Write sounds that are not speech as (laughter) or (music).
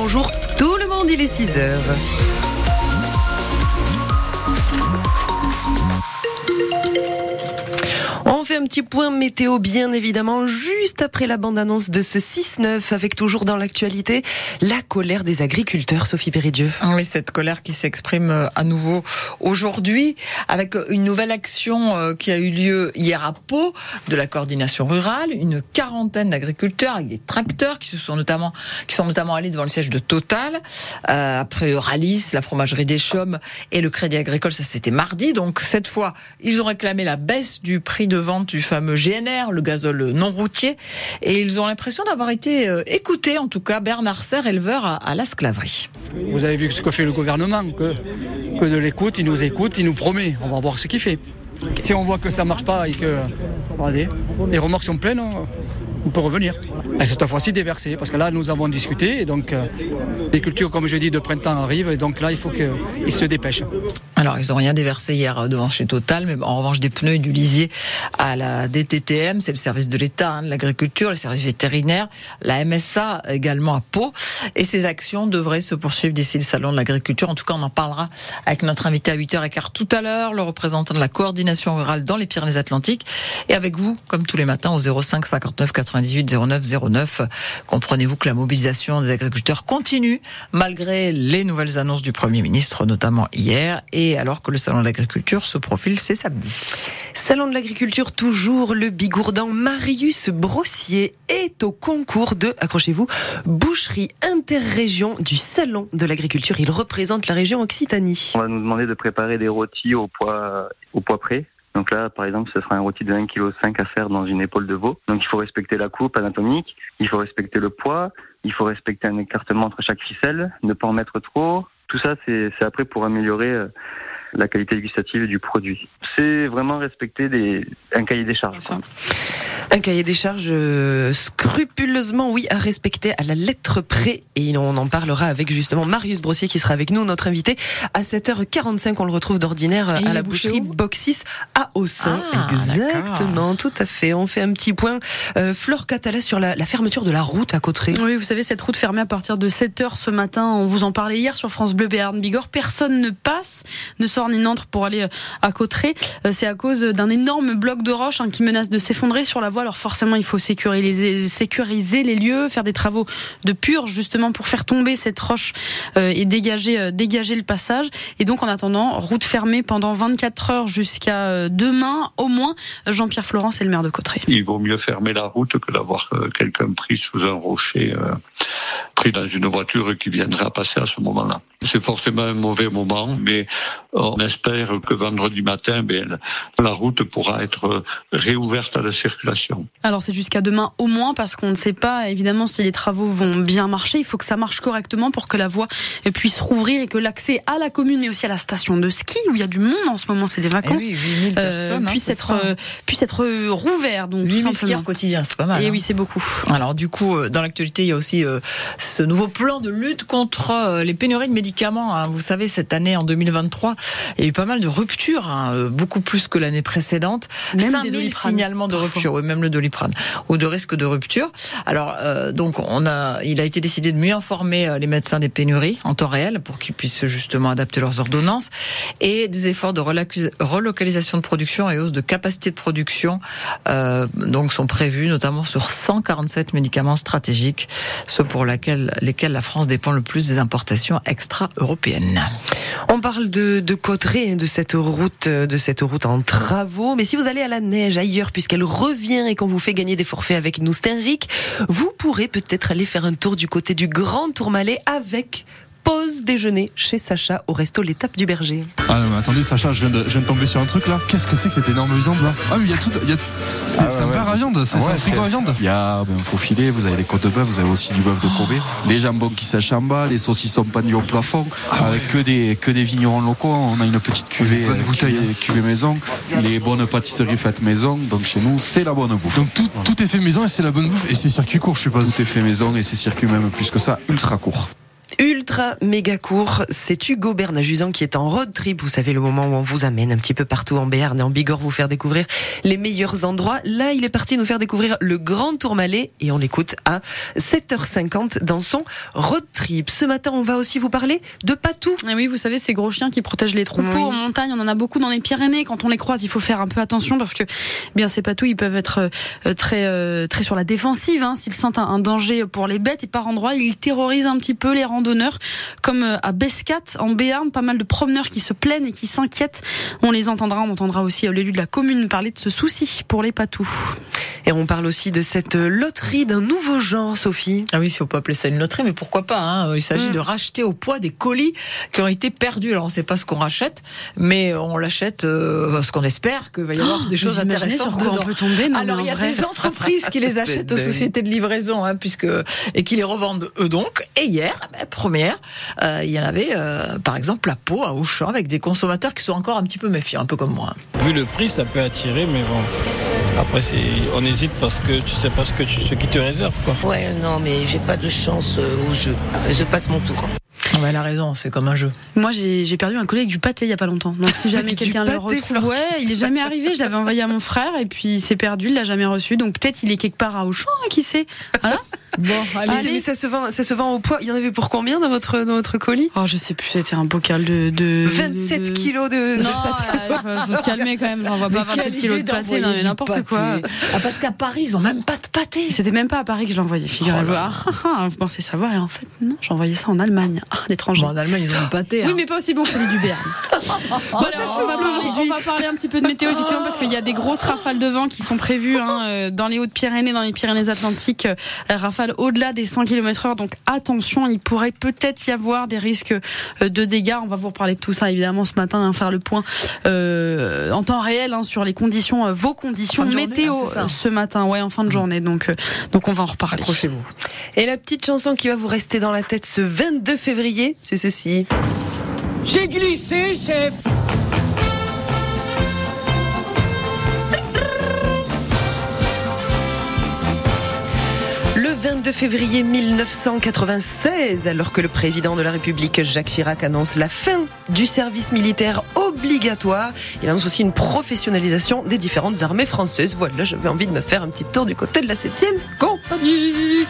bonjour tout le monde, il est 6 heures. Un petit point météo, bien évidemment, juste après la bande-annonce de ce 6-9, avec toujours dans l'actualité la colère des agriculteurs, Sophie Péridieu. Oui, cette colère qui s'exprime euh, à nouveau aujourd'hui, avec une nouvelle action euh, qui a eu lieu hier à Pau, de la coordination rurale, une quarantaine d'agriculteurs avec des tracteurs qui se sont notamment, qui sont notamment allés devant le siège de Total, euh, après Euralis, la fromagerie des Chaumes et le Crédit Agricole, ça c'était mardi. Donc cette fois, ils ont réclamé la baisse du prix de vente du fameux GNR, le gazole non routier, et ils ont l'impression d'avoir été euh, écoutés, en tout cas Bernard Serre, éleveur à, la sclaverie. Vous avez vu ce que fait le gouvernement, que, de l'écoute, il nous écoute, il nous promet, on va voir ce qu'il fait. Si on voit que ça marche pas et que les remorques sont pleines, on peut revenir. Et cette fois-ci déverser, parce que là nous avons discuté, et donc euh, les cultures, comme je dis, de printemps arrivent, et donc là il faut qu'ils se dépêchent. Alors, ils n'ont rien déversé hier euh, devant chez Total, mais en revanche, des pneus et du lisier à la DTTM, c'est le service de l'État, hein, de l'agriculture, le service vétérinaire, la MSA également à Pau. Et ces actions devraient se poursuivre d'ici le salon de l'agriculture. En tout cas, on en parlera avec notre invité à 8h15 tout à l'heure, le représentant de la coordination rurale dans les Pyrénées-Atlantiques. Et avec vous, comme tous les matins, au 05 59 98 09 09. Comprenez-vous que la mobilisation des agriculteurs continue, malgré les nouvelles annonces du Premier ministre, notamment hier, et alors que le salon de l'agriculture se profile, c'est samedi. Salon de l'agriculture, toujours le bigourdan Marius Brossier est au concours de, accrochez-vous, boucherie interrégion du salon de l'agriculture. Il représente la région Occitanie. On va nous demander de préparer des rôtis au poids, au poids près. Donc là, par exemple, ce sera un rôti de 1,5 kg à faire dans une épaule de veau. Donc il faut respecter la coupe anatomique, il faut respecter le poids, il faut respecter un écartement entre chaque ficelle, ne pas en mettre trop. Tout ça, c'est après pour améliorer euh, la qualité gustative du produit. C'est vraiment respecter des, un cahier des charges. Un cahier des charges euh, scrupuleusement, oui, à respecter à la lettre près. Et on en parlera avec justement Marius Brossier qui sera avec nous, notre invité. À 7h45, on le retrouve d'ordinaire à la boucherie Boxis à Aussin. Ah, Exactement, tout à fait. On fait un petit point. Euh, Flore Catala sur la, la, fermeture de la route à Cotteret. Oui, vous savez, cette route fermée à partir de 7h ce matin. On vous en parlait hier sur France Bleu Béarn Bigorre. Personne ne passe, ne sort ni n'entre pour aller à Cotteret. Euh, C'est à cause d'un énorme bloc de roche hein, qui menace de s'effondrer sur la voie. Alors forcément, il faut sécuriser, les lieux, faire des travaux de purge justement pour faire tomber cette roche euh, et dégager, euh, dégager le passage. Et donc, en attendant, route fermée pendant 24 heures jusqu'à euh, demain au moins. Jean-Pierre Florence est le maire de Cotteret. Il vaut mieux fermer la route que d'avoir quelqu'un pris sous un rocher, pris dans une voiture qui viendrait à passer à ce moment-là. C'est forcément un mauvais moment, mais on espère que vendredi matin, ben, la route pourra être réouverte à la circulation. Alors c'est jusqu'à demain au moins parce qu'on ne sait pas évidemment si les travaux vont bien marcher. Il faut que ça marche correctement pour que la voie puisse rouvrir et que l'accès à la commune et aussi à la station de ski où il y a du monde en ce moment, c'est des vacances, eh oui, personnes, euh, puisse hein, être euh, puisse être rouvert. Donc 8 tout simplement. quotidien, c'est pas mal. Et hein. oui, c'est beaucoup. Alors du coup, dans l'actualité, il y a aussi euh, ce nouveau plan de lutte contre euh, les pénuries de médicaments. Hein. Vous savez, cette année en 2023, il y a eu pas mal de ruptures, hein, euh, beaucoup plus que l'année précédente. Même 5000 signalements de rupture, oui, même le doliprane, ou de risque de rupture. Alors euh, donc on a, il a été décidé de mieux informer les médecins des pénuries en temps réel pour qu'ils puissent justement adapter leurs ordonnances et des efforts de relocalisation de production et hausse de capacité de production euh, donc sont prévus notamment sur 147 médicaments stratégiques, ceux pour lesquels la France dépend le plus des importations extra-européennes. On parle de, de Cotteret, de cette route, de cette route en travaux. Mais si vous allez à la neige ailleurs, puisqu'elle revient et qu'on vous fait gagner des forfaits avec nous, Stenric, vous pourrez peut-être aller faire un tour du côté du Grand Tourmalet avec pause déjeuner chez Sacha au resto L'étape du Berger. Ah non, mais attendez, Sacha, je viens, de, je viens de tomber sur un truc là. Qu'est-ce que c'est que cette énorme viande là? Ah, mais il y a tout. Il y a... C'est Ah ouais, un ouais. bar à viande, c'est Ouais, c'est un frigo c'est- à viande? Il y a ben, faux filet, vous avez les côtes de bœuf, vous avez aussi du bœuf de Kobe, les jambons qui sèchent en bas, les saucissons pendus au plafond, avec que des que des vignerons locaux. On a une petite cuvée, Bonne euh, bouteille, cuvée, cuvée maison, les bonnes pâtisseries faites maison. Donc chez nous, c'est la bonne bouffe. Donc tout, tout est fait maison et c'est la bonne bouffe et c'est circuit court, je suppose. Tout est fait maison et c'est circuit même plus que ça, ultra court. Ultra méga court, c'est Hugo Bernajuzan qui est en road trip. Vous savez, le moment où on vous amène un petit peu partout en Béarn et en Bigorre, vous faire découvrir les meilleurs endroits. Là, il est parti nous faire découvrir le Grand Tourmalet et on l'écoute à 7h50 dans son road trip. Ce matin, on va aussi vous parler de Patou. Et oui, vous savez, ces gros chiens qui protègent les troupeaux Oui. en montagne, on en a beaucoup dans les Pyrénées. Quand on les croise, il faut faire un peu attention parce que, eh bien, ces patous, ils peuvent être euh, très, euh, très sur la défensive. Hein, S'ils sentent un, un danger pour les bêtes et par endroits, ils terrorisent un petit peu les randonneurs, comme euh, à Bescat en Béarn, pas mal de promeneurs qui se plaignent et qui s'inquiètent. On les entendra, on entendra aussi euh, l'élu de la commune parler de ce souci pour les patous. Et on parle aussi de cette loterie d'un nouveau genre, Sophie. Ah oui, si on peut appeler ça une loterie, mais pourquoi pas hein Il s'agit Mm. de racheter au poids des colis qui ont été perdus. Alors on ne sait pas ce qu'on rachète, mais on l'achète euh, parce qu'on espère qu'il va y avoir des choses intéressantes sur quoi dedans. on peut tomber Non, Alors il y a vrai. des entreprises qui (laughs) les achètent aux sociétés de livraison, hein, puisque et qui les revendent eux donc. Et hier, ben, première, euh, il y en avait euh, par exemple à Pau, à Auchan, avec des consommateurs qui sont encore un petit peu méfiants, un peu comme moi. Vu le prix, ça peut attirer, mais bon. Après, c'est, on hésite parce que tu sais pas ce, que tu, ce qui te réserve, quoi. Ouais, non, mais j'ai pas de chance euh, au jeu. Je passe mon tour. Ah ben, elle a raison, c'est comme un jeu. Moi, j'ai j'ai perdu un collègue du pâté il y a pas longtemps. Donc, si jamais (laughs) quelqu'un le pâté, retrouve, Florent. ouais, il est jamais arrivé. Je l'avais envoyé à mon frère et puis il s'est perdu, il l'a jamais reçu. Donc, peut-être il est quelque part à Auchan, hein, qui sait. Voilà. Bon, Mais c'est- mais ça se vend, ça se vend au poids. Il y en avait pour combien dans votre, dans votre colis? Oh, je sais plus, c'était un bocal de. de 27 de- kilos de. Non, euh, faut, faut se (laughs) calmer quand même. J'envoie pas Mais 27 quelle kilos de pâté, non, mais n'importe pâté. quoi. Ah, parce qu'à Paris, ils ont même pas de pâté. C'était même pas à Paris que je l'envoyais, figurez-vous. Oh Ah, ah, vous pensez savoir, et en fait, non, j'envoyais ça en Allemagne, ah, l'étranger. Bon, en Allemagne, ils ont du pâté. Oui, hein. mais pas aussi bon que celui du Béarn. Bon, alors, on, va parler, on va parler un petit peu de météo, effectivement, parce qu'il y a des grosses rafales de vent qui sont prévues hein, euh, dans les Hautes-Pyrénées, dans les Pyrénées-Atlantiques. euh, rafales au-delà des 100 km/h. Donc attention, il pourrait peut-être y avoir des risques euh, de dégâts. On va vous reparler de tout ça, évidemment, ce matin, hein, faire le point euh, en temps réel hein, sur les conditions, vos conditions journée, météo ce matin, ouais, en fin de journée. Donc, euh, donc on va en reparler. Accrochez-vous. Et la petite chanson qui va vous rester dans la tête ce 22 février, c'est ceci. J'ai glissé, chef Le 22 février 1996, alors que le président de la République Jacques Chirac annonce la fin du service militaire obligatoire, il annonce aussi une professionnalisation des différentes armées françaises. Voilà, j'avais envie de me faire un petit tour du côté de la 7e compagnie.